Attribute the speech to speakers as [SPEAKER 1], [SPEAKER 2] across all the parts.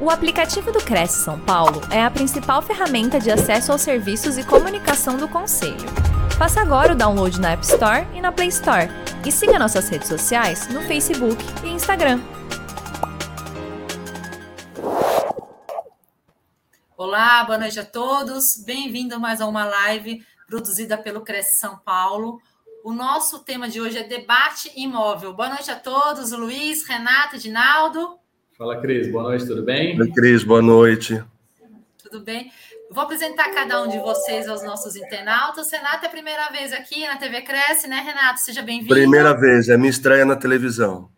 [SPEAKER 1] O aplicativo do Cresce São Paulo é a principal ferramenta de acesso aos serviços e comunicação do Conselho. Faça agora o download na App Store e na Play Store. E siga nossas redes sociais no Facebook e Instagram.
[SPEAKER 2] Olá, boa noite a todos. Bem-vindo a mais uma live produzida pelo Cresce São Paulo. O nosso tema de hoje é debate imóvel. Boa noite a todos, Luiz, Renato, Edinaldo.
[SPEAKER 3] Fala, Cris. Boa noite, tudo bem?
[SPEAKER 4] Oi, Cris, boa noite.
[SPEAKER 2] Tudo bem? Vou apresentar cada um de vocês aos nossos internautas. Renato, é a primeira vez aqui na TV Cresce, né, Renato? Seja bem-vindo.
[SPEAKER 4] Primeira vez, é minha estreia na televisão.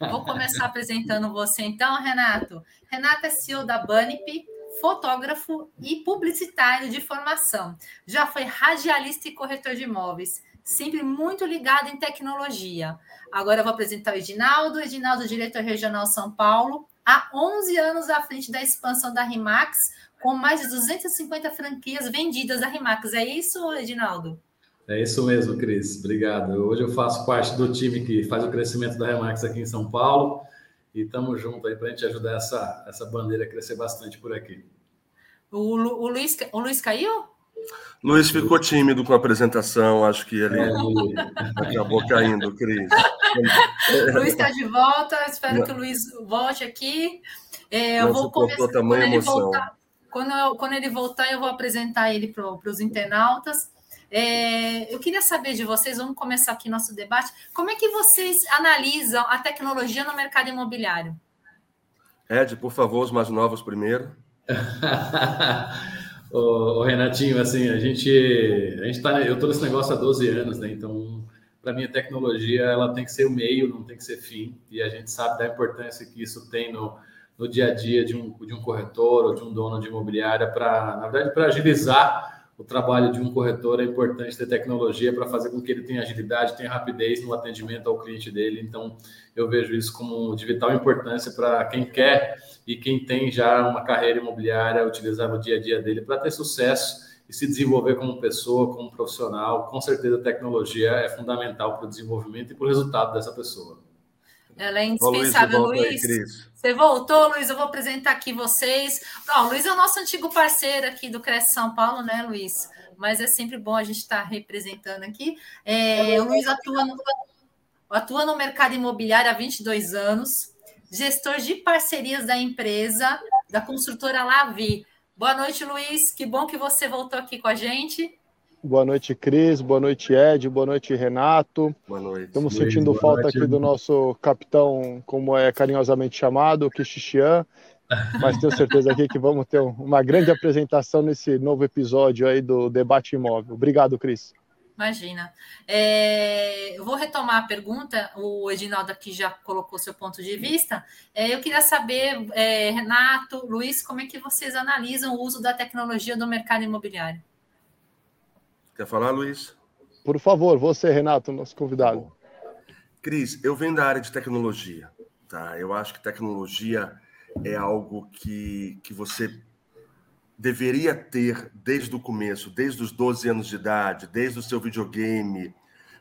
[SPEAKER 2] Vou começar apresentando você então, Renato. Renato é CEO da Bunip, fotógrafo e publicitário de formação. Já foi radialista e corretor de imóveis, sempre muito ligado em tecnologia. Agora eu vou apresentar o Edinaldo, Edinaldo, diretor regional São Paulo, há 11 anos à frente da expansão da Rimax, com mais de 250 franquias vendidas da Rimax. É isso, Edinaldo?
[SPEAKER 3] É isso mesmo, Cris. Obrigado. Hoje eu faço parte do time que faz o crescimento da Remax aqui em São Paulo e estamos juntos aí para a gente ajudar essa, essa bandeira a crescer bastante por aqui.
[SPEAKER 2] O, Lu, o, Luiz, o Luiz caiu?
[SPEAKER 4] Luiz ficou tímido com a apresentação, acho que ele acabou caindo, Cris.
[SPEAKER 2] Luiz está de volta, espero Não. que o Luiz volte aqui. É, eu vou começar quando ele, voltar, quando, eu, quando ele voltar, eu vou apresentar ele para os internautas. É, eu queria saber de vocês, vamos começar aqui nosso debate. Como é que vocês analisam a tecnologia no mercado imobiliário?
[SPEAKER 4] Ed, por favor, os mais novos primeiro.
[SPEAKER 3] o, Renatinho, assim, a gente, a gente tá, eu estou nesse negócio há 12 anos, né? Então, para mim, a tecnologia ela tem que ser o meio, não tem que ser fim. E a gente sabe da importância que isso tem no, no dia a dia de um, de um corretor ou de um dono de imobiliária para, na verdade, para agilizar o trabalho de um corretor. É importante ter tecnologia para fazer com que ele tenha agilidade, tenha rapidez no atendimento ao cliente dele. Então, eu vejo isso como de vital importância para quem quer e quem tem já uma carreira imobiliária utilizar no dia a dia dele para ter sucesso e se desenvolver como pessoa, como profissional, com certeza a tecnologia é fundamental para o desenvolvimento e para o resultado dessa pessoa.
[SPEAKER 2] Ela é indispensável, Luiz. Luiz. Você voltou, Luiz? Eu vou apresentar aqui vocês. Não, o Luiz é o nosso antigo parceiro aqui do Cresce São Paulo, né, Luiz? Mas é sempre bom a gente estar representando aqui. É, o Luiz atua no, atua no mercado imobiliário há 22 anos, gestor de parcerias da empresa, da construtora Lavi. Boa noite, Luiz. Que bom que você voltou aqui com a gente.
[SPEAKER 5] Boa noite, Cris. Boa noite, Ed. Boa noite, Renato.
[SPEAKER 4] Boa noite.
[SPEAKER 5] Estamos sentindo falta noite. aqui do nosso capitão, como é carinhosamente chamado, Kishixian. Mas tenho certeza aqui que vamos ter uma grande apresentação nesse novo episódio aí do Debate Imóvel. Obrigado, Cris.
[SPEAKER 2] Imagina. É, eu vou retomar a pergunta, o Edinaldo aqui já colocou seu ponto de vista. É, eu queria saber, é, Renato, Luiz, como é que vocês analisam o uso da tecnologia no mercado imobiliário?
[SPEAKER 4] Quer falar, Luiz?
[SPEAKER 5] Por favor, você, Renato, nosso convidado.
[SPEAKER 4] Cris, eu venho da área de tecnologia. Tá? Eu acho que tecnologia é algo que, que você deveria ter desde o começo, desde os 12 anos de idade, desde o seu videogame,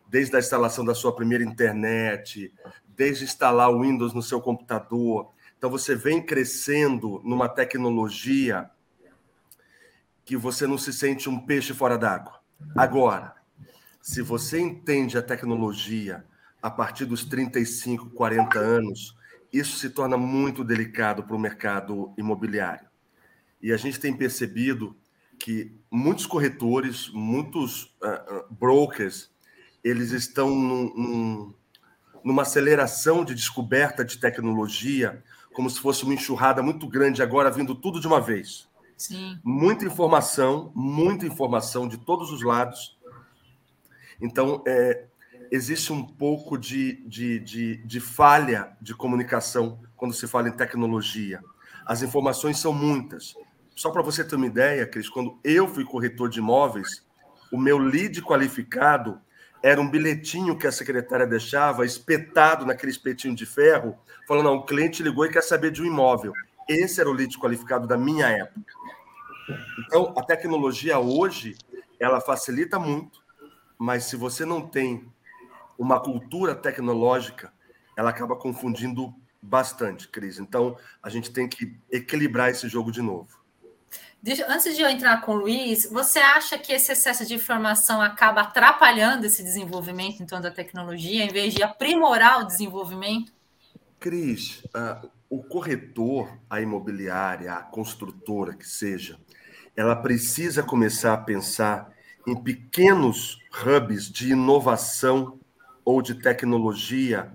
[SPEAKER 4] desde a instalação da sua primeira internet, desde instalar o Windows no seu computador. Então você vem crescendo numa tecnologia que você não se sente um peixe fora d'água. Agora, se você entende a tecnologia a partir dos 35, 40 anos, isso se torna muito delicado para o mercado imobiliário. E a gente tem percebido que muitos corretores, muitos uh, brokers, eles estão num, num, numa aceleração de descoberta de tecnologia, como se fosse uma enxurrada muito grande agora vindo tudo de uma vez.
[SPEAKER 2] Sim.
[SPEAKER 4] Muita informação, muita informação de todos os lados. Então, é, existe um pouco de, de, de, de falha de comunicação quando se fala em tecnologia. As informações são muitas. Só para você ter uma ideia, Cris, quando eu fui corretor de imóveis, o meu lead qualificado era um bilhetinho que a secretária deixava espetado naquele espetinho de ferro, falando: não, o cliente ligou e quer saber de um imóvel. Esse era o lead qualificado da minha época. Então, a tecnologia hoje, ela facilita muito, mas se você não tem uma cultura tecnológica, ela acaba confundindo bastante, Cris. Então, a gente tem que equilibrar esse jogo de novo.
[SPEAKER 2] Antes de eu entrar com o Luiz, você acha que esse excesso de informação acaba atrapalhando esse desenvolvimento então da tecnologia, em vez de aprimorar o desenvolvimento?
[SPEAKER 4] Cris, uh, o corretor, a imobiliária, a construtora que seja, ela precisa começar a pensar em pequenos hubs de inovação ou de tecnologia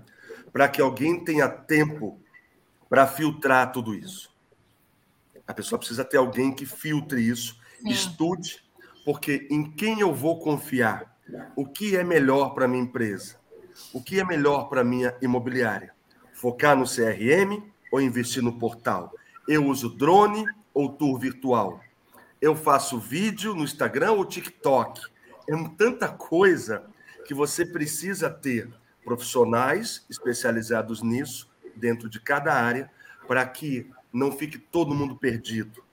[SPEAKER 4] para que alguém tenha tempo para filtrar tudo isso. A pessoa precisa ter alguém que filtre isso, Sim. estude, porque em quem eu vou confiar? O que é melhor para minha empresa? O que é melhor para minha imobiliária? Focar no CRM ou investir no portal? Eu uso drone ou tour virtual? Eu faço vídeo no Instagram ou TikTok? É tanta coisa que você precisa ter profissionais especializados nisso dentro de cada área para que não fique todo mundo perdido.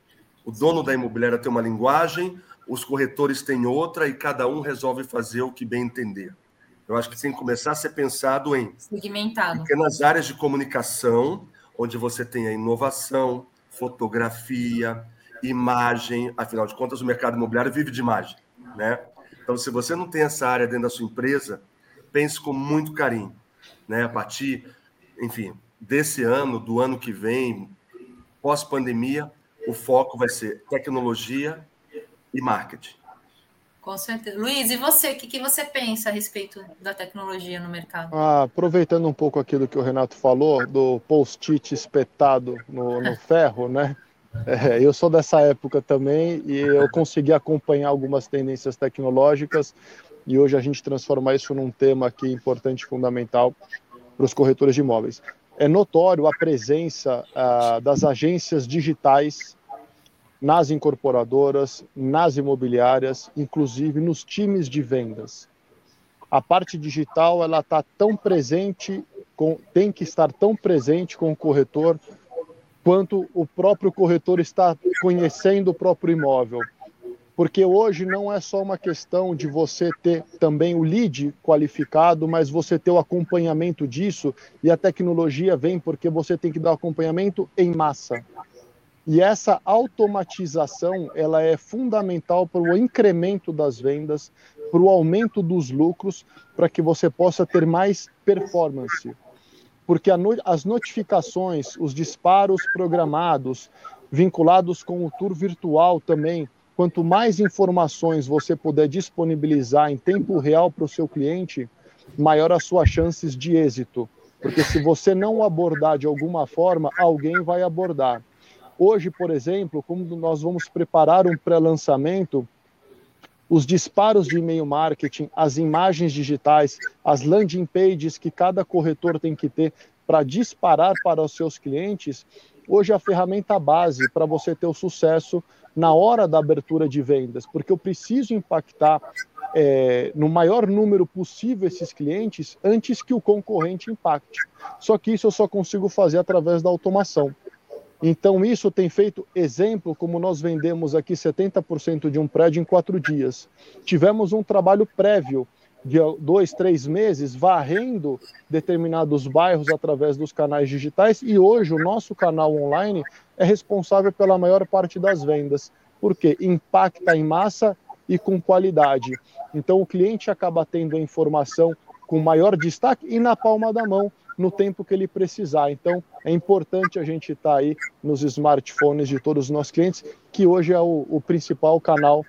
[SPEAKER 4] O dono da imobiliária tem uma linguagem, os corretores têm outra e cada um resolve fazer o que bem entender. Eu acho que tem que começar a ser pensado em
[SPEAKER 2] segmentado
[SPEAKER 4] pequenas áreas de comunicação, onde você tem a inovação, fotografia, imagem. Afinal de contas, o mercado imobiliário vive de imagem, né? Então, se você não tem essa área dentro da sua empresa, pense com muito carinho, né? A partir, enfim, desse ano, do ano que vem, pós-pandemia, o foco vai ser tecnologia e marketing.
[SPEAKER 2] Com certeza. Luiz, e você, o que, que, você pensa a respeito da tecnologia no mercado?
[SPEAKER 5] Ah, aproveitando um pouco aquilo que o Renato falou, do post-it espetado no, no ferro, né? É, eu sou dessa época também e eu consegui acompanhar algumas tendências tecnológicas e hoje a gente transforma isso num tema aqui importante e fundamental para os corretores de imóveis é notório a presença ah, das agências digitais nas incorporadoras, nas imobiliárias, inclusive nos times de vendas. A parte digital ela está tão presente, com, tem que estar tão presente com o corretor quanto o próprio corretor está conhecendo o próprio imóvel porque hoje não é só uma questão de você ter também o lead qualificado, mas você ter o acompanhamento disso e a tecnologia vem porque você tem que dar acompanhamento em massa. E essa automatização ela é fundamental para o incremento das vendas, para o aumento dos lucros, para que você possa ter mais performance. Porque no, as notificações, os disparos programados, vinculados com o tour virtual também, quanto mais informações você puder disponibilizar em tempo real para o seu cliente, maior as suas chances de êxito. Porque se você não abordar de alguma forma, alguém vai abordar. Hoje, por exemplo, como nós vamos preparar um pré-lançamento, os disparos de e-mail marketing, as imagens digitais, as landing pages que cada corretor tem que ter para disparar para os seus clientes, hoje é a ferramenta base para você ter o sucesso na hora da abertura de vendas, porque eu preciso impactar é, no maior número possível esses clientes antes que o concorrente impacte. Só que isso eu só consigo fazer através da automação. Então, isso tem feito exemplo, como nós vendemos aqui 70% de um prédio em quatro dias. Tivemos um trabalho prévio de dois, três meses varrendo determinados bairros através dos canais digitais e hoje o nosso canal online é responsável pela maior parte das vendas, porque impacta em massa e com qualidade. Então o cliente acaba tendo a informação com maior destaque e na palma da mão no tempo que ele precisar. Então é importante a gente estar tá aí nos smartphones de todos os nossos clientes, que hoje é o, o principal canal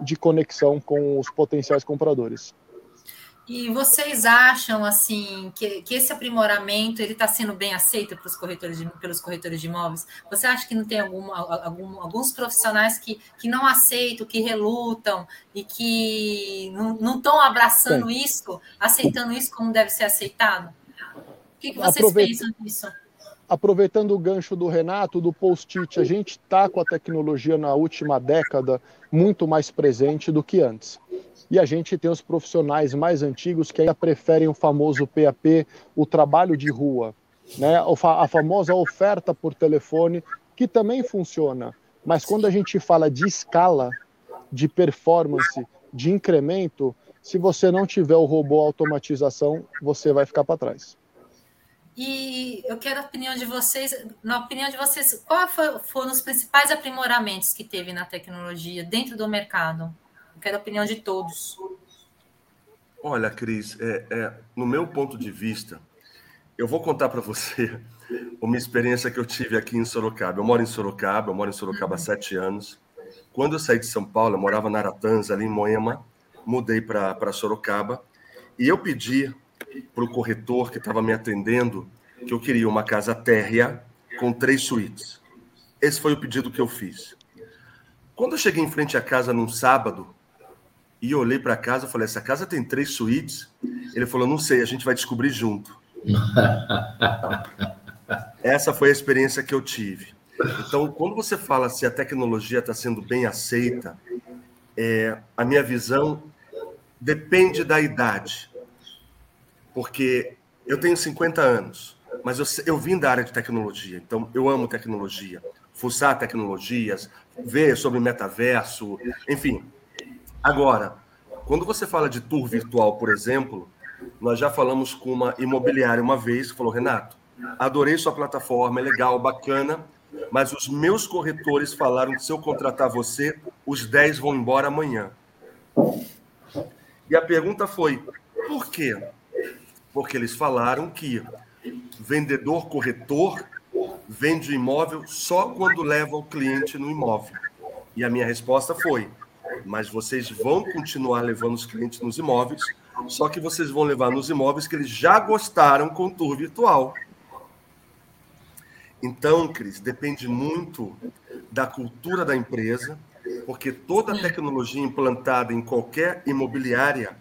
[SPEAKER 5] de conexão com os potenciais compradores.
[SPEAKER 2] E vocês acham assim que, que esse aprimoramento ele está sendo bem aceito pelos corretores de, pelos corretores de imóveis? Você acha que não tem algum, algum, alguns profissionais que, que não aceitam, que relutam e que não estão abraçando tem. isso, aceitando isso como deve ser aceitado? O que, que vocês Aproveita... pensam disso?
[SPEAKER 5] aproveitando o gancho do Renato, do post-it, a gente está com a tecnologia na última década muito mais presente do que antes. E a gente tem os profissionais mais antigos que ainda preferem o famoso PAP, o trabalho de rua, né? a famosa oferta por telefone, que também funciona. Mas quando a gente fala de escala, de performance, de incremento, se você não tiver o robô automatização, você vai ficar para trás.
[SPEAKER 2] E eu quero a opinião de vocês, na opinião de vocês, quais foram os principais aprimoramentos que teve na tecnologia dentro do mercado? Eu quero a opinião de todos.
[SPEAKER 4] Olha, Cris, é, é, no meu ponto de vista, eu vou contar para você uma experiência que eu tive aqui em Sorocaba. Eu moro em Sorocaba, eu moro em Sorocaba há uhum. sete anos. Quando eu saí de São Paulo, eu morava na Aratanza, ali em Moema, mudei para Sorocaba, e eu pedi para o corretor que estava me atendendo que eu queria uma casa térrea com três suítes. Esse foi o pedido que eu fiz. Quando eu cheguei em frente à casa num sábado e olhei para a casa, falei: essa casa tem três suítes? Ele falou: não sei, a gente vai descobrir junto. Essa foi a experiência que eu tive. Então, quando você fala se a tecnologia está sendo bem aceita, é, a minha visão depende da idade porque eu tenho 50 anos, mas eu, eu vim da área de tecnologia, então eu amo tecnologia, fuçar tecnologias, ver sobre metaverso, enfim. Agora, quando você fala de tour virtual, por exemplo, nós já falamos com uma imobiliária uma vez que falou: Renato, adorei sua plataforma, é legal, bacana, mas os meus corretores falaram que se eu contratar você, os 10 vão embora amanhã. E a pergunta foi: por quê? Porque eles falaram que vendedor corretor vende o imóvel só quando leva o cliente no imóvel. E a minha resposta foi: mas vocês vão continuar levando os clientes nos imóveis, só que vocês vão levar nos imóveis que eles já gostaram com o tour virtual. Então, Cris, depende muito da cultura da empresa, porque toda tecnologia implantada em qualquer imobiliária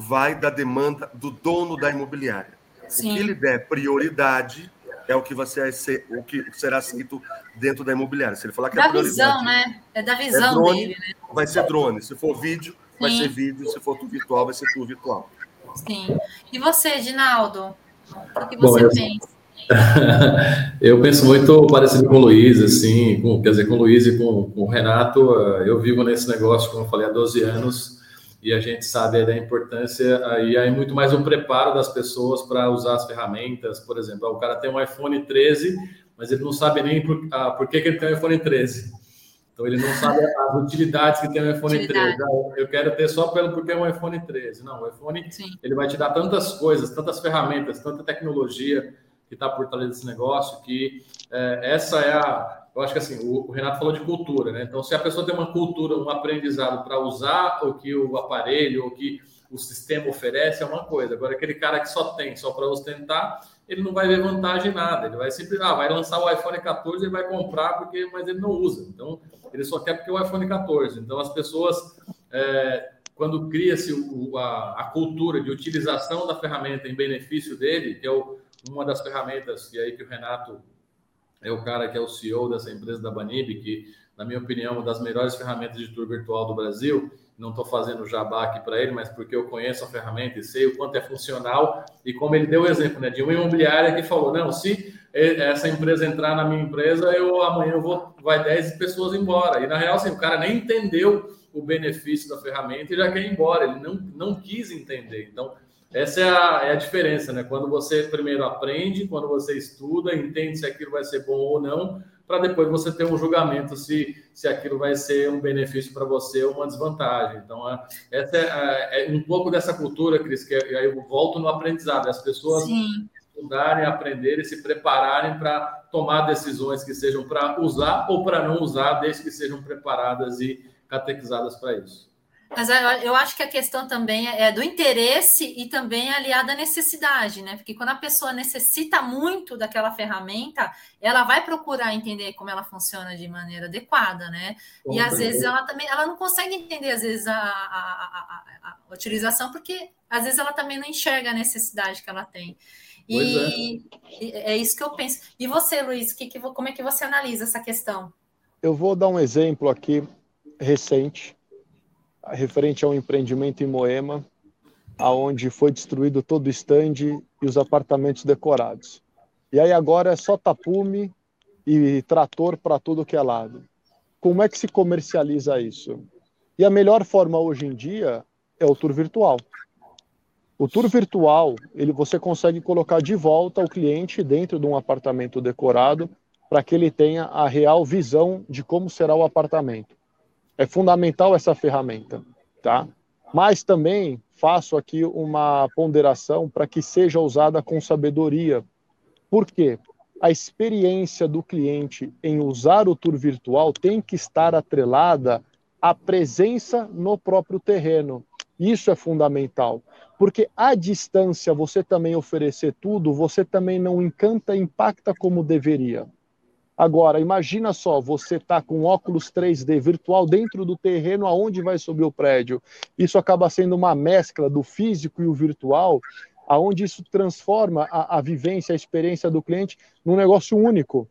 [SPEAKER 4] vai da demanda do dono da imobiliária. Sim. O que ele der prioridade é o que vai ser o que será aceito dentro da imobiliária. Se ele falar que
[SPEAKER 2] da
[SPEAKER 4] é
[SPEAKER 2] visão, né? É da visão é drone, dele, né?
[SPEAKER 4] Vai ser drone. Se for vídeo, Sim. vai ser vídeo. Se for tudo virtual, vai ser tudo virtual.
[SPEAKER 2] Sim. E você, Ginaldo? O que você Bom, eu... pensa?
[SPEAKER 3] eu penso muito parecido com o Luiz, assim, com, quer dizer, com o Luiz e com, com o Renato. Eu vivo nesse negócio, como eu falei, há 12 anos e a gente sabe da importância e aí muito mais o preparo das pessoas para usar as ferramentas, por exemplo, o cara tem um iPhone 13, mas ele não sabe nem por, ah, por que, que ele tem um iPhone 13. Então ele não sabe as utilidades que tem um iPhone Utilidade. 13. Ah, eu quero ter só pelo porque é um iPhone 13. Não, o iPhone Sim. ele vai te dar tantas coisas, tantas ferramentas, tanta tecnologia que está por trás desse negócio que é, essa é a eu acho que assim, o, o, Renato falou de cultura, né? Então, se a pessoa tem uma cultura, um aprendizado para usar o que o aparelho, o que o sistema oferece, é uma coisa. Agora, aquele cara que só tem, só para ostentar, ele não vai ver vantagem em nada. Ele vai sempre, ah, vai lançar o iPhone 14 e vai comprar, porque, mas ele não usa. Então, ele só quer porque é o iPhone 14. Então, as pessoas, é, quando cria-se a, a, cultura de utilização da ferramenta em benefício dele, que é o, uma das ferramentas, e aí que o Renato é o cara que é o CEO dessa empresa da Banib, que, na minha opinião, é uma das melhores ferramentas de tour virtual do Brasil. Não estou fazendo jabá aqui para ele, mas porque eu conheço a ferramenta e sei o quanto é funcional. E como ele deu o exemplo né, de uma imobiliária que falou: não, se essa empresa entrar na minha empresa, eu amanhã eu vou, vai 10 pessoas embora. E na real, assim, o cara nem entendeu o benefício da ferramenta e já quer ir embora. Ele não, não quis entender. Então, essa é a, é a diferença, né? Quando você primeiro aprende, quando você estuda, entende se aquilo vai ser bom ou não, para depois você ter um julgamento se, se aquilo vai ser um benefício para você ou uma desvantagem. Então, é, essa é, é, um pouco dessa cultura, Cris, que aí eu volto no aprendizado, as pessoas Sim. estudarem, aprenderem, se prepararem para tomar decisões que sejam para usar ou para não usar, desde que sejam preparadas e catequizadas para isso.
[SPEAKER 2] Mas eu acho que a questão também é do interesse e também aliada à necessidade, né? Porque quando a pessoa necessita muito daquela ferramenta, ela vai procurar entender como ela funciona de maneira adequada, né? e às vezes ela também ela não consegue entender, às vezes, a, a, a, a utilização, porque às vezes ela também não enxerga a necessidade que ela tem. E é. é. isso que eu penso. E você, Luiz, que, que, como é que você analisa essa questão?
[SPEAKER 5] Eu vou dar um exemplo aqui recente referente a um empreendimento em Moema, aonde foi destruído todo o estande e os apartamentos decorados. E aí agora é só tapume e trator para tudo que é lado. Como é que se comercializa isso? E a melhor forma hoje em dia é o tour virtual. O tour virtual, ele você consegue colocar de volta o cliente dentro de um apartamento decorado para que ele tenha a real visão de como será o apartamento. É fundamental essa ferramenta, tá? Mas também faço aqui uma ponderação para que seja usada com sabedoria. Por quê? A experiência do cliente em usar o tour virtual tem que estar atrelada à presença no próprio terreno. Isso é fundamental, porque à distância você também oferecer tudo, você também não encanta, impacta como deveria. Agora, imagina só, você está com óculos 3D virtual dentro do terreno aonde vai subir o prédio. Isso acaba sendo uma mescla do físico e o virtual, aonde isso transforma a, a vivência, a experiência do cliente num negócio único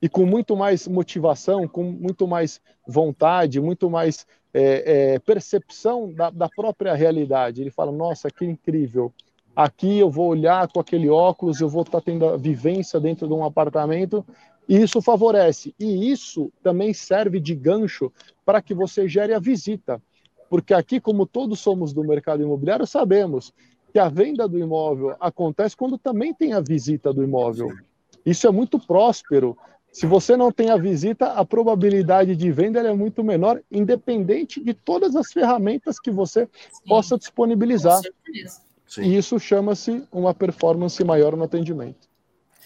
[SPEAKER 5] e com muito mais motivação, com muito mais vontade, muito mais é, é, percepção da, da, própria realidade. Ele fala: Nossa, que incrível! Aqui eu vou olhar com aquele óculos, eu vou estar tá tendo a vivência dentro de um apartamento e isso favorece. E isso também serve de gancho para que você gere a visita. Porque aqui, como todos somos do mercado imobiliário, sabemos que a venda do imóvel acontece quando também tem a visita do imóvel. Isso é muito próspero. Se você não tem a visita, a probabilidade de venda é muito menor, independente de todas as ferramentas que você Sim, possa disponibilizar. E isso chama-se uma performance maior no atendimento.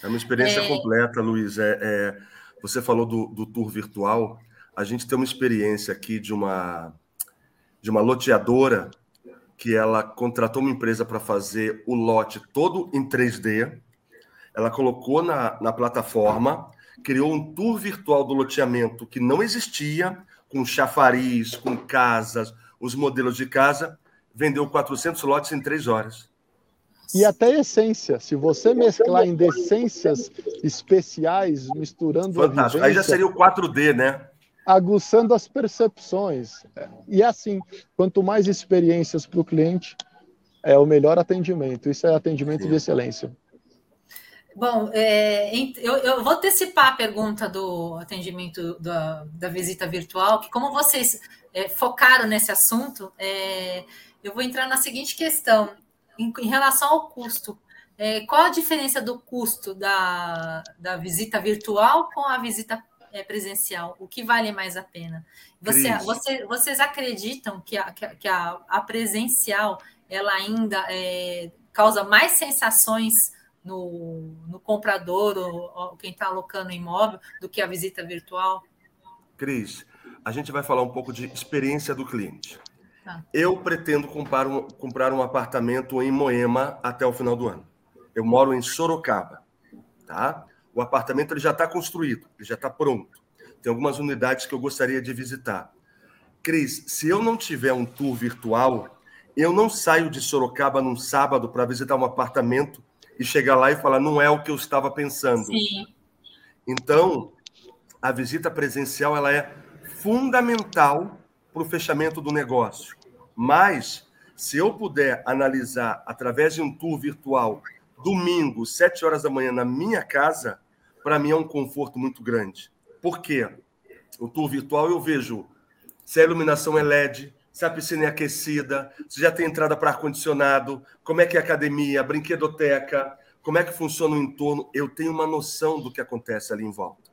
[SPEAKER 4] É uma experiência é... completa, Luiz. É, é, você falou do, do tour virtual. A gente tem uma experiência aqui de uma, de uma loteadora que ela contratou uma empresa para fazer o lote todo em 3D. Ela colocou na, na plataforma, criou um tour virtual do loteamento que não existia, com chafariz, com casas, os modelos de casa, vendeu 400 lotes em três horas
[SPEAKER 5] e até essência. Se você mesclar em decências especiais, misturando
[SPEAKER 4] Fantástico. Vivência, Aí já seria o 4D, né?
[SPEAKER 5] Aguçando as percepções. E assim, quanto mais experiências para o cliente, é o melhor atendimento. Isso é atendimento Sim. de excelência.
[SPEAKER 2] Bom, é, eu, eu, vou antecipar a pergunta do atendimento da, da visita virtual, que como vocês é, focaram nesse assunto, é, eu vou entrar na seguinte questão em, em relação ao custo, é, qual a diferença do custo da, da visita virtual com a visita é, presencial? O que vale mais a pena? Você, você, vocês acreditam que a, que a, a presencial ela ainda é, causa mais sensações no, no comprador ou, ou quem está alocando imóvel do que a visita virtual?
[SPEAKER 4] Cris, a gente vai falar um pouco de experiência do cliente. Tá. Eu pretendo comprar um, comprar um apartamento em Moema até o final do ano. Eu moro em Sorocaba, tá? O apartamento ele já está construído, ele já está pronto. Tem algumas unidades que eu gostaria de visitar. Cris, se eu não tiver um tour virtual, eu não saio de Sorocaba num sábado para visitar um apartamento e chegar lá e falar não é o que eu estava pensando. Sim. Então, a visita presencial ela é fundamental para o fechamento do negócio. Mas, se eu puder analisar através de um tour virtual, domingo, sete horas da manhã, na minha casa, para mim é um conforto muito grande. Por quê? O tour virtual eu vejo se a iluminação é LED, se a piscina é aquecida, se já tem entrada para ar-condicionado, como é que é a academia, a brinquedoteca, como é que funciona o entorno. Eu tenho uma noção do que acontece ali em volta.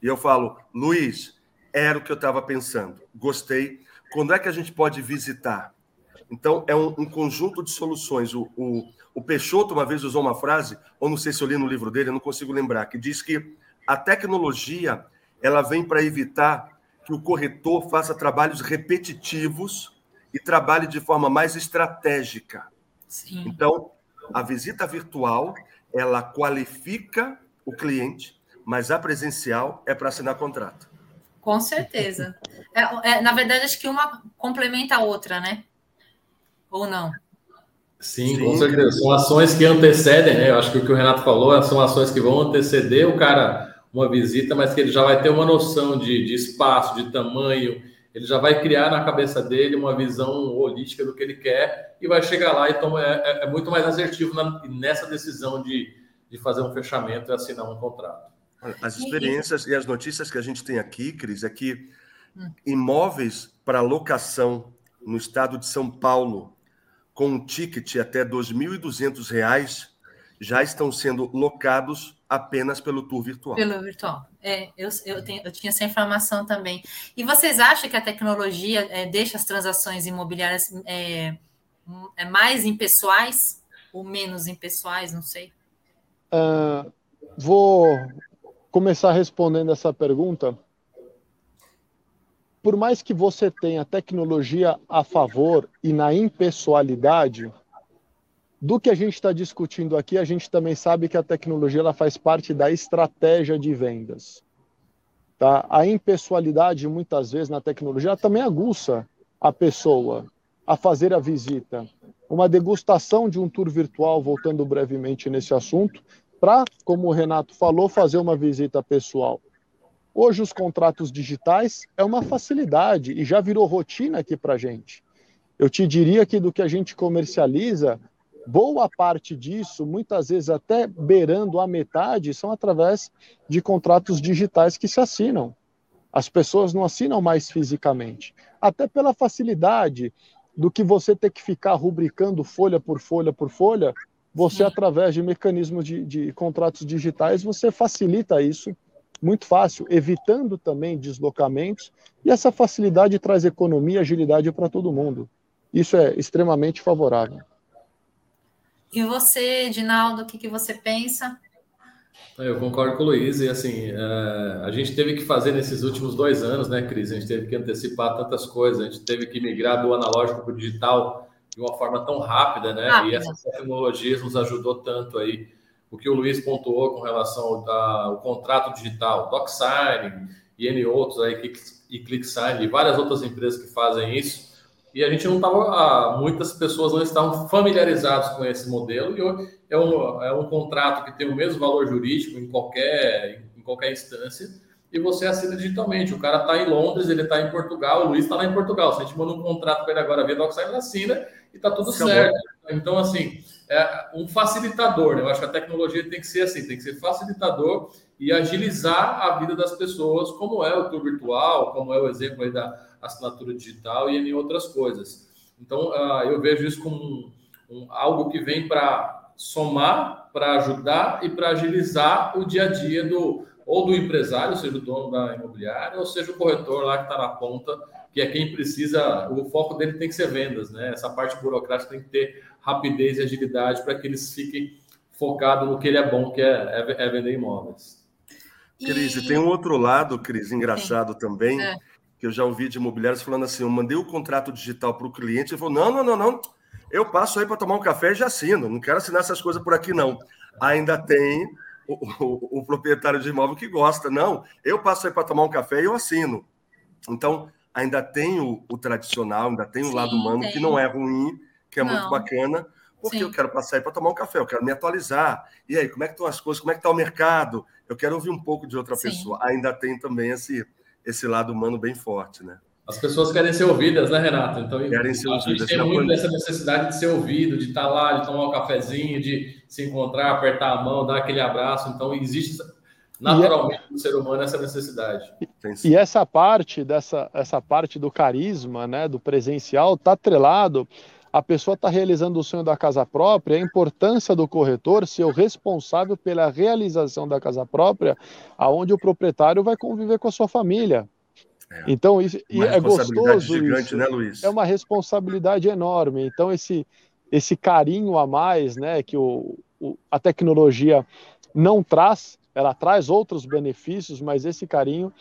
[SPEAKER 4] E eu falo, Luiz, era o que eu estava pensando. Gostei. Quando é que a gente pode visitar? Então, é um, um conjunto de soluções. O, o, o, Peixoto uma vez usou uma frase, ou não sei se eu li no livro dele, eu não consigo lembrar, que diz que a tecnologia ela vem para evitar que o corretor faça trabalhos repetitivos e trabalhe de forma mais estratégica. Sim. Então, a visita virtual, ela qualifica o cliente, mas a presencial é para assinar contrato.
[SPEAKER 2] Com certeza. É, é, na verdade, acho que uma complementa a outra, né? Ou não?
[SPEAKER 3] Sim, Sim, com certeza. São ações que antecedem, né? Eu acho que o que o Renato falou são ações que vão anteceder o cara uma visita, mas que ele já vai ter uma noção de, de espaço, de tamanho, ele já vai criar na cabeça dele uma visão holística do que ele quer e vai chegar lá e toma, é, é, é muito mais assertivo na, nessa decisão de, de fazer um fechamento e assinar um contrato.
[SPEAKER 4] As experiências e as notícias que a gente tem aqui, Cris, é que imóveis para locação no estado de São Paulo com um ticket até R$ 2.200 já estão sendo locados apenas pelo tour virtual.
[SPEAKER 2] Pelo virtual. É, eu, eu, tenho, eu tinha essa informação também. E vocês acham que a tecnologia é, deixa as transações imobiliárias é, é mais impessoais ou menos impessoais? Não sei.
[SPEAKER 5] Uh, vou começar respondendo essa pergunta. Por mais que você tenha tecnologia a favor e na impessoalidade, do que a gente está discutindo aqui, a gente também sabe que a tecnologia ela faz parte da estratégia de vendas. Tá? A impessoalidade, muitas vezes, na tecnologia, também aguça a pessoa a fazer a visita. Uma degustação de um tour virtual, voltando brevemente nesse assunto, para, como o Renato falou, fazer uma visita pessoal. Hoje, os contratos digitais é uma facilidade e já virou rotina aqui para a gente. Eu te diria que do que a gente comercializa, boa parte disso, muitas vezes até beirando a metade, são através de contratos digitais que se assinam. As pessoas não assinam mais fisicamente, até pela facilidade do que você ter que ficar rubricando folha por folha por folha, você, Sim. através de mecanismos de, de contratos digitais, você facilita isso muito fácil, evitando também deslocamentos, e essa facilidade traz economia e agilidade para todo mundo. Isso é extremamente favorável.
[SPEAKER 2] E você, Dinaldo, o que, que você pensa?
[SPEAKER 3] Eu concordo com o Luiz, e assim, é, a gente teve que fazer nesses últimos dois anos, né, Cris? A gente teve que antecipar tantas coisas, a gente teve que migrar do analógico para o digital de uma forma tão rápida, né? Rápida. E essas tecnologias nos ajudou tanto aí. O que o Luiz pontuou com relação ao, ao contrato digital, DocSign e N outros aí, e ClickSign e várias outras empresas que fazem isso, e a gente não estava, muitas pessoas não estavam familiarizadas com esse modelo, e é um, é um contrato que tem o mesmo valor jurídico em qualquer, em qualquer instância, e você assina digitalmente. O cara está em Londres, ele está em Portugal, o Luiz está lá em Portugal. Se a gente manda um contrato para ele agora via DocSign, ele assina e está tudo Acabou. certo. Então, assim, é um facilitador, né? Eu acho que a tecnologia tem que ser assim, tem que ser facilitador e agilizar a vida das pessoas, como é o tour virtual, como é o exemplo aí da assinatura digital e em outras coisas. Então, uh, eu vejo isso como um, um, algo que vem para somar, para ajudar e para agilizar o dia a dia do ou do empresário, seja o dono da imobiliária, ou seja o corretor lá que está na ponta, que é quem precisa, o foco dele tem que ser vendas, né? Essa parte burocrática tem que ter rapidez e agilidade para que eles fiquem focados no que ele é bom, que é, é, é vender imóveis.
[SPEAKER 4] Cris, e tem um outro lado, Cris, engraçado também. É que eu já ouvi de imobiliários falando assim: eu mandei o contrato digital para o cliente, ele falou: não, não, não, não, eu passo aí para tomar um café e já assino, não quero assinar essas coisas por aqui, não. Ainda tem o, o, o proprietário de imóvel que gosta, não, eu passo aí para tomar um café e eu assino. Então, ainda tem o, o tradicional, ainda tem o Sim, lado humano, tem. que não é ruim, que é não. muito bacana, porque Sim. eu quero passar aí para tomar um café, eu quero me atualizar. E aí, como é que estão as coisas? Como é que está o mercado? Eu quero ouvir um pouco de outra Sim. pessoa. Ainda tem também esse, esse lado humano bem forte, né?
[SPEAKER 3] As pessoas querem ser ouvidas, né, Renato? Então, querem ser a ouvidas. gente tem muito essa necessidade de ser ouvido, de estar lá, de tomar um cafezinho, de se encontrar, apertar a mão, dar aquele abraço. Então, existe naturalmente no ser humano essa necessidade.
[SPEAKER 5] E essa parte dessa essa parte do carisma, né, do presencial, está atrelado a pessoa está realizando o sonho da casa própria, a importância do corretor ser o responsável pela realização da casa própria, aonde o proprietário vai conviver com a sua família. É. Então, isso é gostoso. Gigante, isso. Né, Luiz? É uma responsabilidade enorme. Então, esse, esse carinho a mais né, que o, o, a tecnologia não traz, ela traz outros benefícios, mas esse carinho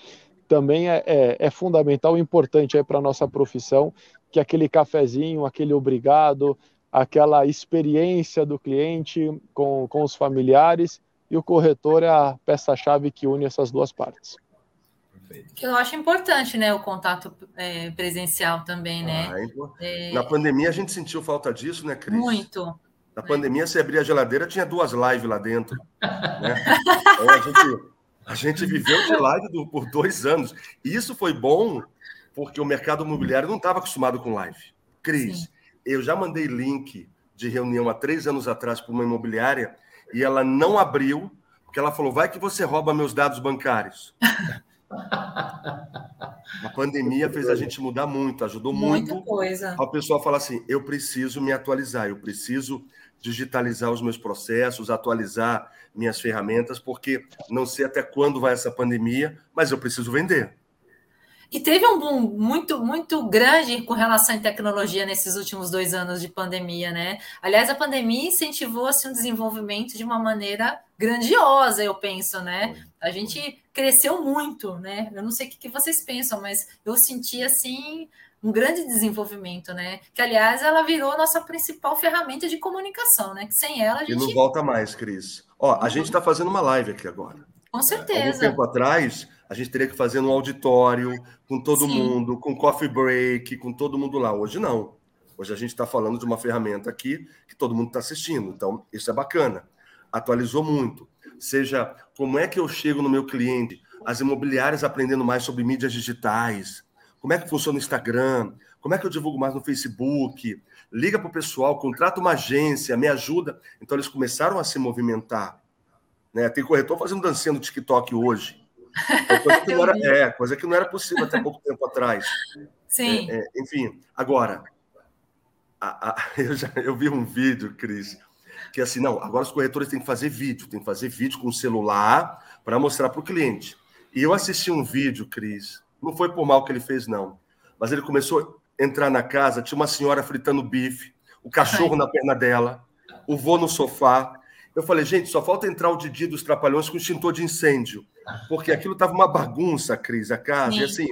[SPEAKER 5] também é, é, é fundamental e importante para a nossa profissão que aquele cafezinho, aquele obrigado, aquela experiência do cliente com, com os familiares e o corretor é a peça-chave que une essas duas partes.
[SPEAKER 2] Eu acho importante, né, o contato é, presencial também, né?
[SPEAKER 4] Ah, é... Na pandemia a gente sentiu falta disso, né, Cris?
[SPEAKER 2] Muito.
[SPEAKER 4] Na pandemia, você abria a geladeira, tinha duas lives lá dentro. Né? Então, a, gente, a gente viveu de live do, por dois anos. E isso foi bom porque o mercado imobiliário não estava acostumado com live. Cris, Sim. eu já mandei link de reunião há três anos atrás para uma imobiliária e ela não abriu, porque ela falou: vai que você rouba meus dados bancários. A pandemia fez a gente mudar muito, ajudou Muita muito
[SPEAKER 2] coisa.
[SPEAKER 4] ao pessoal falar assim: eu preciso me atualizar, eu preciso digitalizar os meus processos, atualizar minhas ferramentas, porque não sei até quando vai essa pandemia, mas eu preciso vender.
[SPEAKER 2] E teve um boom muito, muito grande com relação à tecnologia nesses últimos dois anos de pandemia, né? Aliás, a pandemia incentivou assim, um desenvolvimento de uma maneira grandiosa, eu penso, né? A gente cresceu muito, né? Eu não sei o que vocês pensam, mas eu senti assim um grande desenvolvimento, né? Que aliás ela virou nossa principal ferramenta de comunicação, né? Que sem ela a gente
[SPEAKER 4] e não volta mais, Cris. Ó, a gente está fazendo uma live aqui agora.
[SPEAKER 2] Com certeza.
[SPEAKER 4] Há um tempo atrás a gente teria que fazer um auditório com todo Sim. mundo, com coffee break, com todo mundo lá. Hoje não. Hoje a gente está falando de uma ferramenta aqui que todo mundo está assistindo. Então, isso é bacana. Atualizou muito. Seja como é que eu chego no meu cliente, as imobiliárias aprendendo mais sobre mídias digitais, como é que funciona o Instagram, como é que eu divulgo mais no Facebook, liga para o pessoal, contrata uma agência, me ajuda. Então, eles começaram a se movimentar. Né? Tem corretor fazendo dancinha no TikTok hoje. É coisa, que não era, é, coisa que não era possível até pouco tempo atrás.
[SPEAKER 2] Sim.
[SPEAKER 4] É, é, enfim, agora, a, a, eu, já, eu vi um vídeo, Cris, que é assim, não, agora os corretores têm que fazer vídeo, tem que fazer vídeo com o celular para mostrar para o cliente. E eu assisti um vídeo, Cris, não foi por mal que ele fez, não, mas ele começou a entrar na casa, tinha uma senhora fritando bife, o cachorro Ai. na perna dela, o vô no sofá, eu falei, gente, só falta entrar o Didi dos Trapalhões com extintor de incêndio, porque aquilo estava uma bagunça, Cris, a casa. Sim. E assim,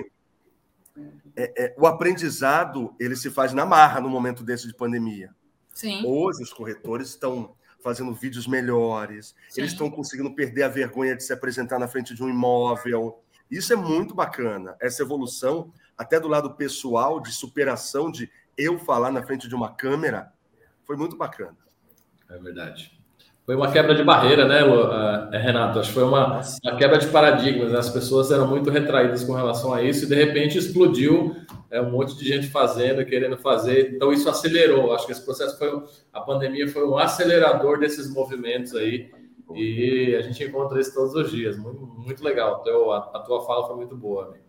[SPEAKER 4] é, é, o aprendizado ele se faz na marra no momento desse de pandemia.
[SPEAKER 2] Sim.
[SPEAKER 4] Hoje os corretores estão fazendo vídeos melhores, Sim. eles estão conseguindo perder a vergonha de se apresentar na frente de um imóvel. Isso é muito bacana, essa evolução, até do lado pessoal, de superação, de eu falar na frente de uma câmera, foi muito bacana.
[SPEAKER 3] É verdade. Foi uma quebra de barreira, né, é, Renato? Acho que foi uma, uma quebra de paradigmas. Né? As pessoas eram muito retraídas com relação a isso e de repente explodiu é, um monte de gente fazendo, querendo fazer. Então isso acelerou. Acho que esse processo foi a pandemia foi um acelerador desses movimentos aí e a gente encontra isso todos os dias. Muito, muito legal. Então, a, a tua fala foi muito boa. Amigo.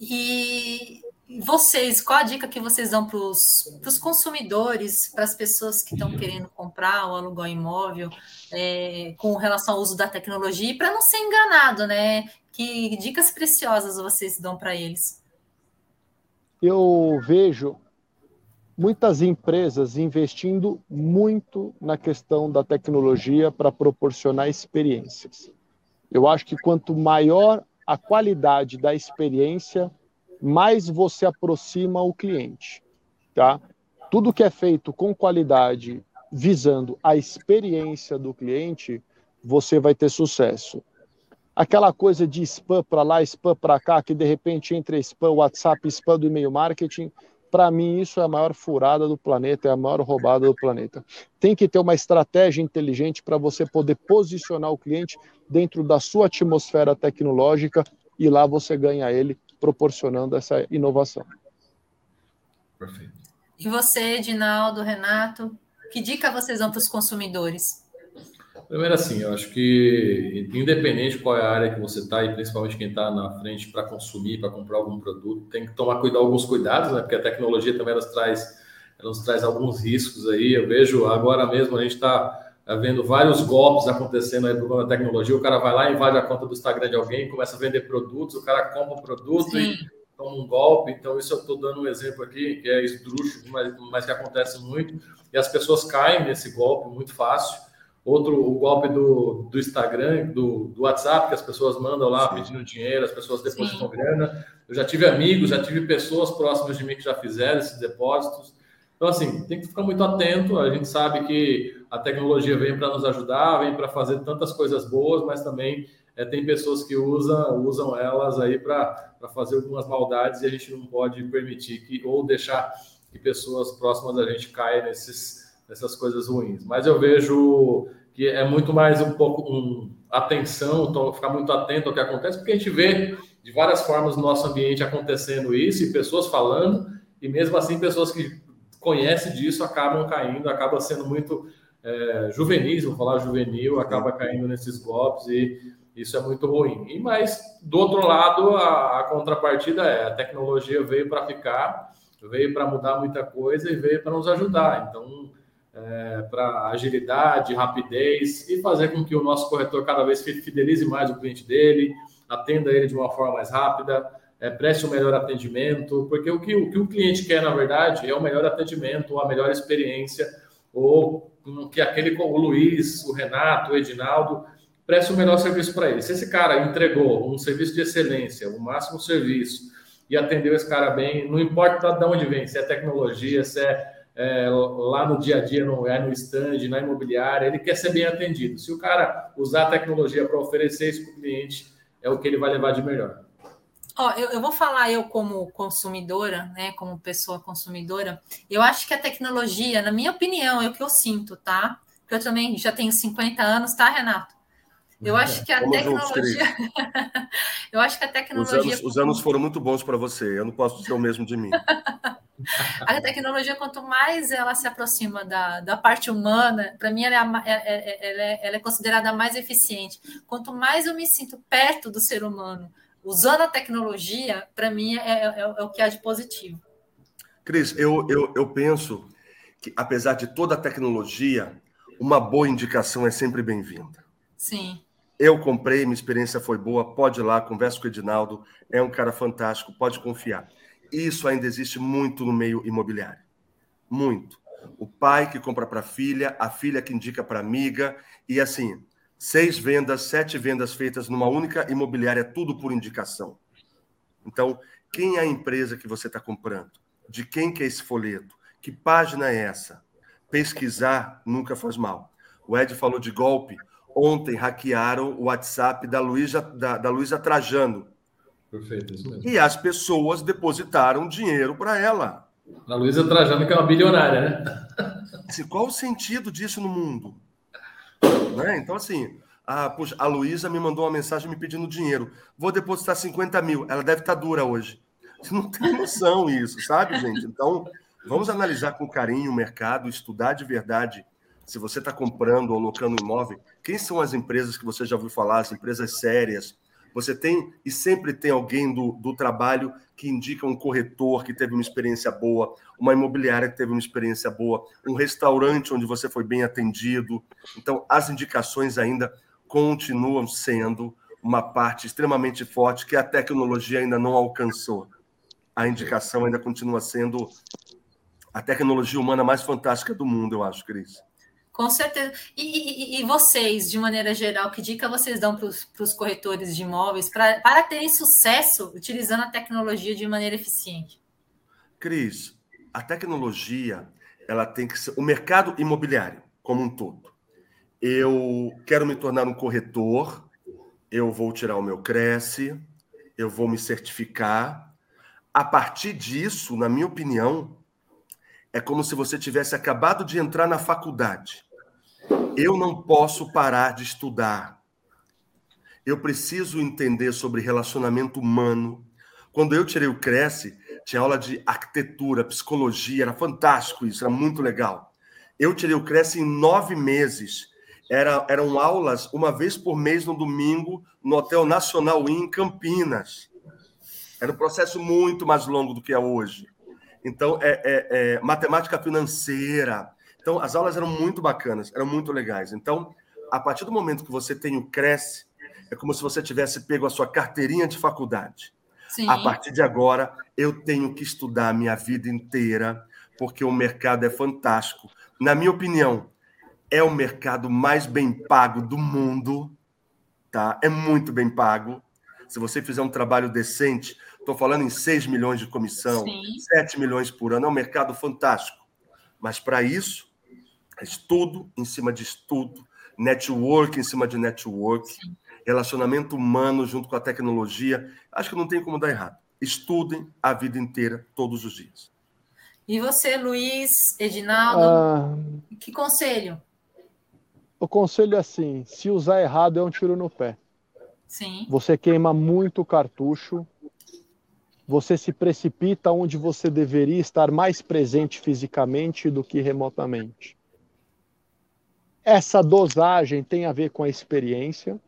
[SPEAKER 2] E vocês, qual a dica que vocês dão para os consumidores, para as pessoas que estão querendo comprar ou alugar um imóvel é, com relação ao uso da tecnologia e para não ser enganado, né? Que dicas preciosas vocês dão para eles?
[SPEAKER 5] Eu vejo muitas empresas investindo muito na questão da tecnologia para proporcionar experiências. Eu acho que quanto maior a qualidade da experiência, mais você aproxima o cliente, tá? Tudo que é feito com qualidade, visando a experiência do cliente, você vai ter sucesso. Aquela coisa de spam para lá, spam para cá, que de repente entra spam WhatsApp, spam do e-mail marketing, para mim isso é a maior furada do planeta, é a maior roubada do planeta. Tem que ter uma estratégia inteligente para você poder posicionar o cliente dentro da sua atmosfera tecnológica e lá você ganha ele proporcionando essa inovação.
[SPEAKER 2] Perfeito. E você, Edinaldo, Renato, que dica vocês dão para os consumidores?
[SPEAKER 3] Primeiro, assim, eu acho que, independente qual é a área que você está, e principalmente quem está na frente para consumir, para comprar algum produto, tem que tomar cuidado, alguns cuidados, né? Porque a tecnologia também nos traz, nos traz alguns riscos aí. Eu vejo agora mesmo, a gente está Tá vendo vários golpes acontecendo aí por conta da tecnologia. O cara vai lá, invade a conta do Instagram de alguém, começa a vender produtos, o cara compra o produto Sim. e toma um golpe. Então, isso eu estou dando um exemplo aqui, que é esdrúxulo, mas, mas que acontece muito. E as pessoas caem nesse golpe muito fácil. Outro, o golpe do, do Instagram, do, do WhatsApp, que as pessoas mandam lá Sim. pedindo dinheiro, as pessoas depositam Sim. grana. Eu já tive amigos, já tive pessoas próximas de mim que já fizeram esses depósitos. Então, assim, tem que ficar muito atento. A gente sabe que a tecnologia vem para nos ajudar, vem para fazer tantas coisas boas, mas também é, tem pessoas que usam, usam elas aí para fazer algumas maldades e a gente não pode permitir que, ou deixar que pessoas próximas da gente caiam nesses, nessas coisas ruins. Mas eu vejo que é muito mais um pouco um, atenção, ficar muito atento ao que acontece, porque a gente vê de várias formas no nosso ambiente acontecendo isso e pessoas falando, e mesmo assim pessoas que conhece disso acabam caindo, acaba sendo muito é, juvenis, vou falar juvenil, acaba caindo nesses golpes e isso é muito ruim. E mas do outro lado, a, a contrapartida é a tecnologia veio para ficar, veio para mudar muita coisa e veio para nos ajudar. Então, é, para agilidade, rapidez e fazer com que o nosso corretor cada vez fidelize mais o cliente dele, atenda ele de uma forma mais rápida, é, preste um melhor atendimento, porque o que, o que o cliente quer, na verdade, é o melhor atendimento, a melhor experiência, ou que aquele o Luiz, o Renato, o Edinaldo preste o melhor serviço para ele. Se esse cara entregou um serviço de excelência, o máximo serviço, e atendeu esse cara bem, não importa de onde vem, se é tecnologia, se é, é lá no dia a dia, no, é no stand, na imobiliária, ele quer ser bem atendido. Se o cara usar a tecnologia para oferecer isso para o cliente, é o que ele vai levar de melhor.
[SPEAKER 2] Ó, eu, eu, vou falar eu como consumidora, né, como pessoa consumidora, eu acho que a tecnologia, na minha opinião, é o que eu sinto, tá? Porque eu também já tenho 50 anos, tá, Renato? Eu acho que a tecnologia. eu acho que a tecnologia.
[SPEAKER 4] Os anos, os anos foram muito bons para você, eu não posso dizer o mesmo de mim.
[SPEAKER 2] a tecnologia, quanto mais ela se aproxima da, da parte humana, para mim ela é, é, é, ela, é, ela é considerada mais eficiente. Quanto mais eu me sinto perto do ser humano, usando a tecnologia, para mim é, é, é, o que há de positivo.
[SPEAKER 4] Cris, eu, eu, eu penso que, apesar de toda a tecnologia, uma boa indicação é sempre bem-vinda.
[SPEAKER 2] Sim.
[SPEAKER 4] Eu comprei, minha experiência foi boa. Pode ir lá, conversa com o Edinaldo, é um cara fantástico, pode confiar. Isso ainda existe muito no meio imobiliário. Muito. O pai que compra para a filha, a filha que indica para amiga, e assim, seis vendas, sete vendas feitas numa única imobiliária, tudo por indicação. Então, quem é a empresa que você está comprando? De quem que é esse folheto? Que página é essa? Pesquisar nunca faz mal. O Ed falou de golpe. Ontem hackearam o WhatsApp da Luísa da, da Luísa Trajano.
[SPEAKER 3] Perfeito, isso mesmo.
[SPEAKER 4] E as pessoas depositaram dinheiro para ela.
[SPEAKER 3] A Luísa Trajano, que é uma bilionária, né?
[SPEAKER 4] Assim, qual o sentido disso no mundo? Né? Então, assim, a, a Luísa me mandou uma mensagem me pedindo dinheiro. Vou depositar 50 mil. Ela deve estar tá dura hoje. Não tem noção isso, sabe, gente? Então, vamos analisar com carinho o mercado, estudar de verdade se você está comprando ou locando imóvel, quem são as empresas que você já ouviu falar, as empresas sérias? Você tem, e sempre tem alguém do, do trabalho que indica um corretor que teve uma experiência boa, uma imobiliária que teve uma experiência boa, um restaurante onde você foi bem atendido. Então, as indicações ainda continuam sendo uma parte extremamente forte que a tecnologia ainda não alcançou. A indicação ainda continua sendo a tecnologia humana mais fantástica do mundo, eu acho, Cris.
[SPEAKER 2] Com certeza. E, e, e, vocês, de maneira geral, que dica vocês dão para os corretores de imóveis pra, para terem sucesso utilizando a tecnologia de maneira eficiente?
[SPEAKER 4] Cris, a tecnologia ela tem que ser o mercado imobiliário como um todo. Eu quero me tornar um corretor, eu vou tirar o meu Cresce, eu vou me certificar. A partir disso, na minha opinião, é como se você tivesse acabado de entrar na faculdade. Eu não posso parar de estudar. Eu preciso entender sobre relacionamento humano. Quando eu tirei o Cresce, tinha aula de arquitetura, psicologia, era fantástico isso, era muito legal. Eu tirei o Cresce em nove meses. Era, eram aulas uma vez por mês no domingo no Hotel Nacional em Campinas. Era um processo muito mais longo do que é hoje. Então, é, é, é, matemática financeira. Então, as aulas eram muito bacanas, eram muito legais. Então, a partir do momento que você tem o Cresce, é como se você tivesse pego a sua carteirinha de faculdade. Sim. A partir de agora, eu tenho que estudar a minha vida inteira, porque o mercado é fantástico. Na minha opinião, é o mercado mais bem pago do mundo, tá? É muito bem pago. Se você fizer um trabalho decente, Estou falando em 6 milhões de comissão, Sim. 7 milhões por ano. É um mercado fantástico. Mas para isso, estudo em cima de estudo, network em cima de network, Sim. relacionamento humano junto com a tecnologia. Acho que não tem como dar errado. Estudem a vida inteira, todos os dias.
[SPEAKER 2] E você, Luiz, Edinaldo, ah, que conselho?
[SPEAKER 5] O conselho é assim: se usar errado é um tiro no pé.
[SPEAKER 2] Sim.
[SPEAKER 5] Você queima muito cartucho, você se precipita onde você deveria estar mais presente fisicamente do que remotamente. Essa dosagem tem a ver com a experiência.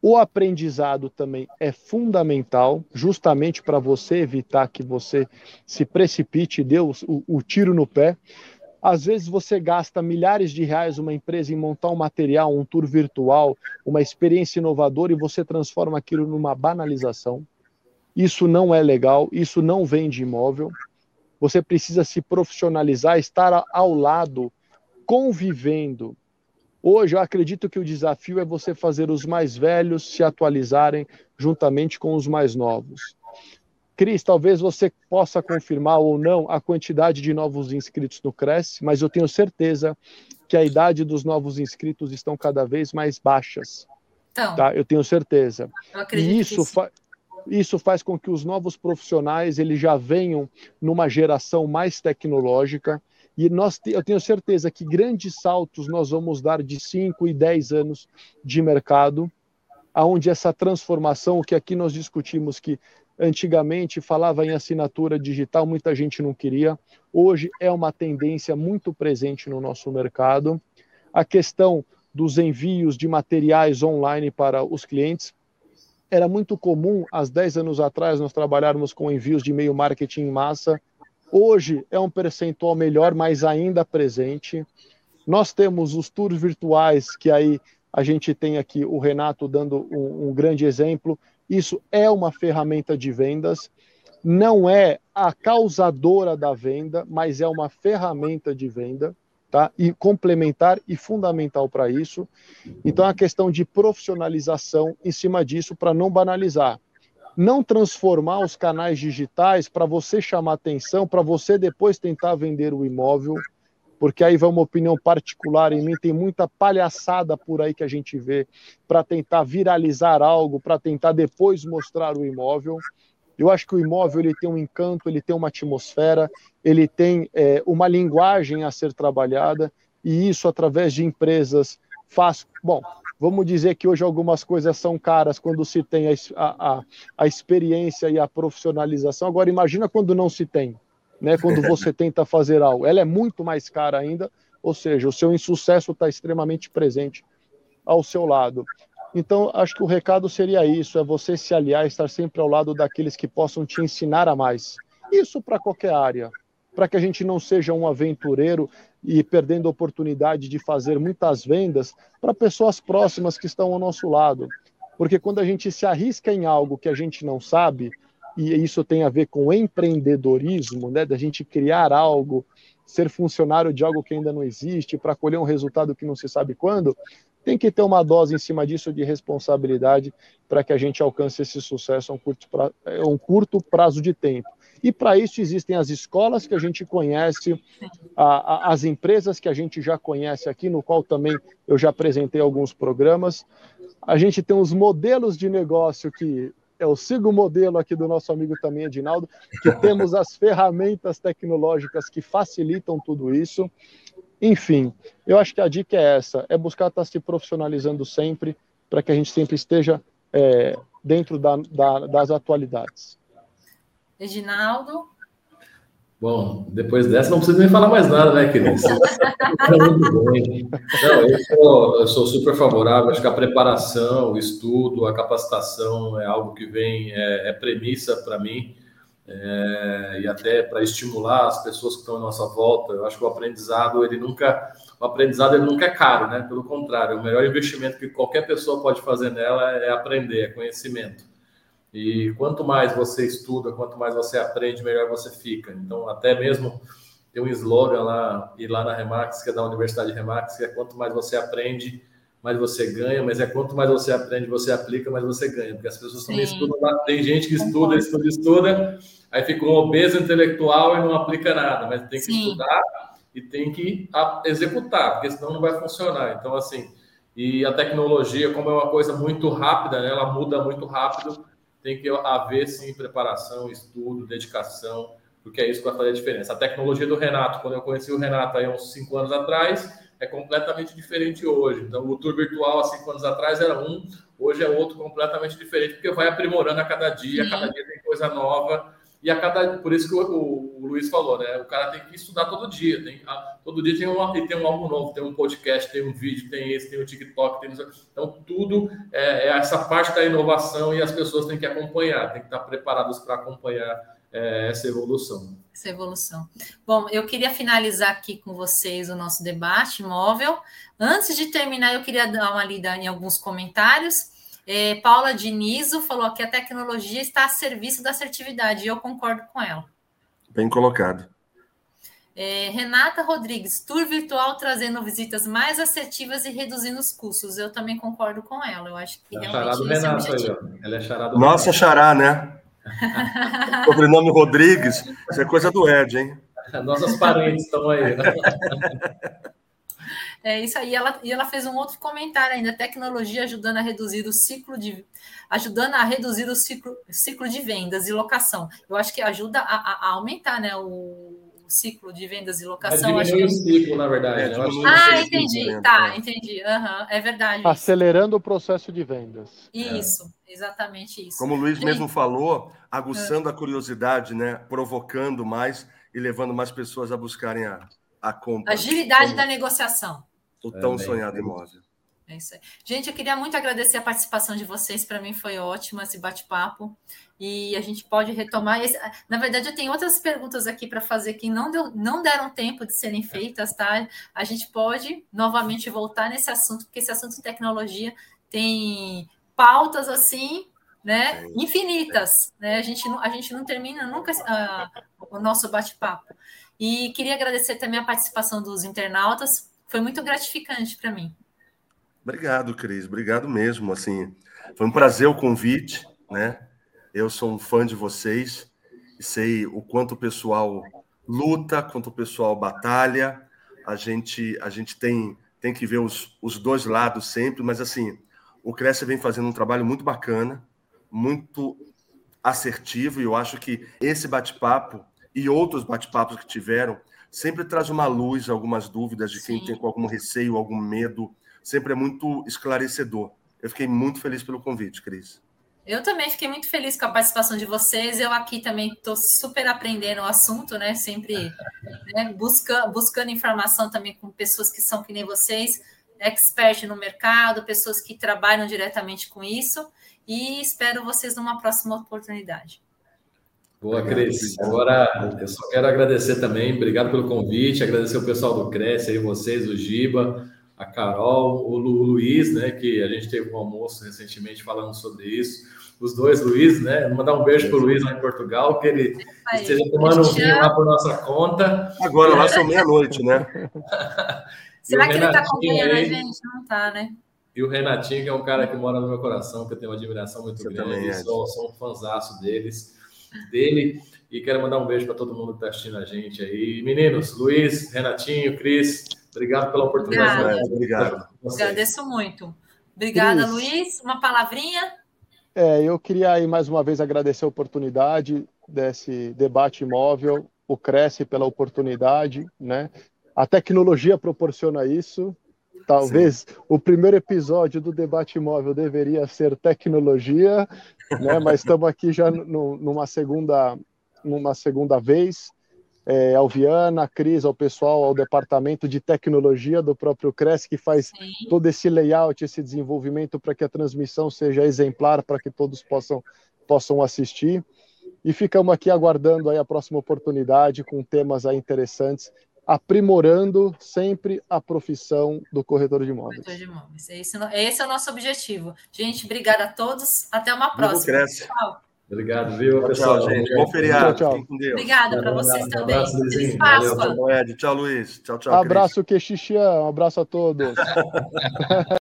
[SPEAKER 5] O aprendizado também é fundamental, justamente para você evitar que você se precipite e dê o, o, tiro no pé. Às vezes você gasta milhares de reais uma empresa em montar um material, um tour virtual, uma experiência inovadora e você transforma aquilo numa banalização. Isso não é legal, isso não vende imóvel. Você precisa se profissionalizar, estar ao lado, convivendo. Hoje eu acredito que o desafio é você fazer os mais velhos se atualizarem juntamente com os mais novos. Cris, talvez você possa confirmar ou não a quantidade de novos inscritos no Cresce, mas eu tenho certeza que a idade dos novos inscritos estão cada vez mais baixas. Então, tá? Eu tenho certeza. Eu e isso, fa isso faz com que os novos profissionais eles já venham numa geração mais tecnológica e nós, eu tenho certeza que grandes saltos nós vamos dar de 5 e 10 anos de mercado, aonde essa transformação, o que aqui nós discutimos que Antigamente falava em assinatura digital, muita gente não queria. Hoje é uma tendência muito presente no nosso mercado. A questão dos envios de materiais online para os clientes era muito comum, há 10 anos atrás, nós trabalharmos com envios de e-mail marketing em massa. Hoje é um percentual melhor, mas ainda presente. Nós temos os tours virtuais, que aí a gente tem aqui o Renato dando um, um grande exemplo, isso é uma ferramenta de vendas, não é a causadora da venda, mas é uma ferramenta de venda, tá? E complementar e fundamental para isso. Então, a questão de profissionalização em cima disso para não banalizar. Não transformar os canais digitais para você chamar atenção, para você depois tentar vender o imóvel porque aí vai uma opinião particular em mim, tem muita palhaçada por aí que a gente vê para tentar viralizar algo, para tentar depois mostrar o imóvel. Eu acho que o imóvel ele tem um encanto, ele tem uma atmosfera, ele tem é, uma linguagem a ser trabalhada e isso através de empresas faz. Bom, vamos dizer que hoje algumas coisas são caras quando se tem a, a, a experiência e a profissionalização. Agora imagina quando não se tem né, quando você tenta fazer algo. Ela é muito mais cara ainda, ou seja, o seu insucesso está extremamente presente ao seu lado. Então, acho que o recado seria isso: é você se aliar, estar sempre ao lado daqueles que possam te ensinar a mais. Isso para qualquer área, para que a gente não seja um aventureiro e perdendo a oportunidade de fazer muitas vendas para pessoas próximas que estão ao nosso lado. Porque quando a gente se arrisca em algo que a gente não sabe, e isso tem a ver com empreendedorismo, né, da gente criar algo, ser funcionário de algo que ainda não existe, para colher um resultado que não se sabe quando, tem que ter uma dose em cima disso de responsabilidade para que a gente alcance esse sucesso a um curto, a um curto prazo de tempo. E para isso existem as escolas que a gente conhece, a, a, as empresas que a gente já conhece aqui, no qual também eu já apresentei alguns programas. A gente tem os modelos de negócio que eu sigo o modelo aqui do nosso amigo também, Edinaldo, que temos as ferramentas tecnológicas que facilitam tudo isso. Enfim, eu acho que a dica é essa: é buscar estar se profissionalizando sempre, para que a gente sempre esteja é, dentro da, da, das atualidades.
[SPEAKER 2] Edinaldo?
[SPEAKER 3] Bom, depois dessa não precisa nem falar mais nada, né? Muito bem. Não, eu sou, eu sou, super favorável, acho que a preparação, o estudo, a capacitação é algo que vem, é, é premissa para mim, é, e até para estimular as pessoas que estão à nossa volta. Eu acho que o aprendizado, ele nunca, o aprendizado ele nunca é caro, né? Pelo contrário, o melhor investimento que qualquer pessoa pode fazer nela é aprender, é conhecimento. E quanto mais você estuda, quanto mais você aprende, melhor você fica. Então, até mesmo tem um slogan lá, e lá na Remax, que é da Universidade Remax, que é quanto mais você aprende, mais você ganha, mas é quanto mais você aprende, você aplica, mais você ganha. Porque as pessoas Sim. também estudam lá. Tem gente que estuda, estuda, estuda, aí fica um obeso intelectual e não aplica nada, mas tem que Sim. estudar e tem que executar, porque senão não vai funcionar. Então, assim, e a tecnologia, como é uma coisa muito rápida, né, ela muda muito rápido, tem que haver sim preparação, estudo, dedicação, porque é isso que vai fazer a diferença. A tecnologia do Renato, quando eu conheci o Renato aí uns cinco anos atrás, é completamente diferente hoje. Então, o tour virtual há cinco anos atrás era um, hoje é outro completamente diferente, porque vai aprimorando a cada dia, a cada dia tem coisa nova E a cada, por isso que o, o, o, Luiz falou, né? O cara tem que estudar todo dia. Tem, a, todo dia tem um, tem um algo novo, tem um podcast, tem um vídeo, tem esse, tem o TikTok, tem então tudo é, é, essa parte da inovação e as pessoas têm que acompanhar, têm que estar preparadas para acompanhar é, essa evolução.
[SPEAKER 2] Essa evolução. Bom, eu queria finalizar aqui com vocês o nosso debate móvel. Antes de terminar, eu queria dar uma lida em alguns comentários. É, Paula Dinizo falou que a tecnologia está a serviço da assertividade, e eu concordo com ela.
[SPEAKER 4] Bem colocado.
[SPEAKER 2] É, Renata Rodrigues, tour virtual trazendo visitas mais assertivas e reduzindo os custos. Eu também concordo com ela. Eu acho que
[SPEAKER 3] é realmente esse é. Ela é chará do
[SPEAKER 4] Nossa xará, né? Sobrenome Rodrigues, isso é coisa do Ed, hein?
[SPEAKER 3] Nossas parentes estão aí.
[SPEAKER 2] É isso aí. Ela, e ela fez um outro comentário ainda: tecnologia ajudando a reduzir o ciclo de ajudando a reduzir o ciclo, ciclo de vendas e locação. Eu acho que ajuda a, a aumentar né, o ciclo de vendas e locação.
[SPEAKER 3] É diminui
[SPEAKER 2] que...
[SPEAKER 3] o ciclo, na verdade.
[SPEAKER 2] É, ah, entendi. Tá, entendi. Uhum, é verdade.
[SPEAKER 5] Acelerando o processo de vendas.
[SPEAKER 2] Isso, é. exatamente isso.
[SPEAKER 4] Como o Luiz mesmo falou, aguçando a curiosidade, né? Provocando mais e levando mais pessoas a buscarem a, a compra.
[SPEAKER 2] Agilidade Como... da negociação.
[SPEAKER 4] O tão é, sonhado imóvel.
[SPEAKER 2] É isso aí. Gente, eu queria muito agradecer a participação de vocês. Para mim foi ótimo esse bate-papo. E a gente pode retomar. Esse... Na verdade, eu tenho outras perguntas aqui para fazer que não, deu, não deram tempo de serem feitas, tá? A gente pode novamente voltar nesse assunto, porque esse assunto de tecnologia tem pautas assim, né? Infinitas. Né? A, gente não, a gente não termina nunca uh, o nosso bate-papo. E queria agradecer também a participação dos internautas foi muito gratificante para mim.
[SPEAKER 4] Obrigado, Cris. Obrigado mesmo. Assim, foi um prazer o convite, né? Eu sou um fã de vocês e sei o quanto o pessoal luta, quanto o pessoal batalha. A gente, a gente tem, tem que ver os, os dois lados sempre, mas assim, o Cresce vem fazendo um trabalho muito bacana, muito assertivo, e eu acho que esse bate-papo e outros bate-papos que tiveram sempre traz uma luz, algumas dúvidas de quem Sim. tem algum receio, algum medo. Sempre é muito esclarecedor. Eu fiquei muito feliz pelo convite, Cris.
[SPEAKER 2] Eu também fiquei muito feliz com a participação de vocês. Eu aqui também estou super aprendendo o assunto, né? Sempre né? Busca, buscando informação também com pessoas que são que nem vocês, expert no mercado, pessoas que trabalham diretamente com isso. E espero vocês numa próxima oportunidade.
[SPEAKER 3] Boa, Cris. Agora, eu só quero agradecer também, obrigado pelo convite, agradecer o pessoal do Cresce aí, vocês, o Giba, a Carol, o, Lu, o Luiz, né, que a gente teve um almoço recentemente falando sobre isso. Os dois Luiz, né? Mandar um beijo para o Luiz lá em Portugal, que ele esteja tomando um vinho lá por nossa conta.
[SPEAKER 4] Agora, lá são meia-noite, né?
[SPEAKER 2] Será que ele está acompanhando a gente? Não está, né?
[SPEAKER 3] E o Renatinho, que é um cara que mora no meu coração, que eu tenho uma admiração muito Você grande. É. Sou, sou um fãzaço deles dele. E quero mandar um beijo para todo mundo que está assistindo a gente aí. Meninos, Luiz, Renatinho, Cris, obrigado pela oportunidade.
[SPEAKER 2] Obrigado. Agradeço muito. Obrigada, Cris. Luiz. Uma palavrinha?
[SPEAKER 5] É, eu queria aí mais uma vez agradecer a oportunidade desse debate imóvel, o Cresce pela oportunidade, né? A tecnologia proporciona isso. Talvez Sim. o primeiro episódio do debate imóvel deveria ser tecnologia, né? Mas estamos aqui já no, numa segunda, numa segunda vez. É, ao Viana, a Cris, ao pessoal, ao departamento de tecnologia do próprio Cresce, que faz Sim. todo esse layout, esse desenvolvimento para que a transmissão seja exemplar, para que todos possam, possam assistir. E ficamos aqui aguardando aí a próxima oportunidade com temas aí interessantes aprimorando sempre a profissão do corretor de imóveis. Corretor de imóveis.
[SPEAKER 2] Esse, esse é o nosso objetivo. Gente, obrigada a todos. Até uma próxima.
[SPEAKER 4] Tchau.
[SPEAKER 3] Obrigado, viu, pessoal?
[SPEAKER 4] Tchau, gente. Bom feriado. Tchau, tchau.
[SPEAKER 2] Obrigada para vocês também. Um
[SPEAKER 4] abraço, Páscoa. Tchau, Luiz. Tchau, tchau.
[SPEAKER 5] Abraço, Quexixian. Um abraço a todos.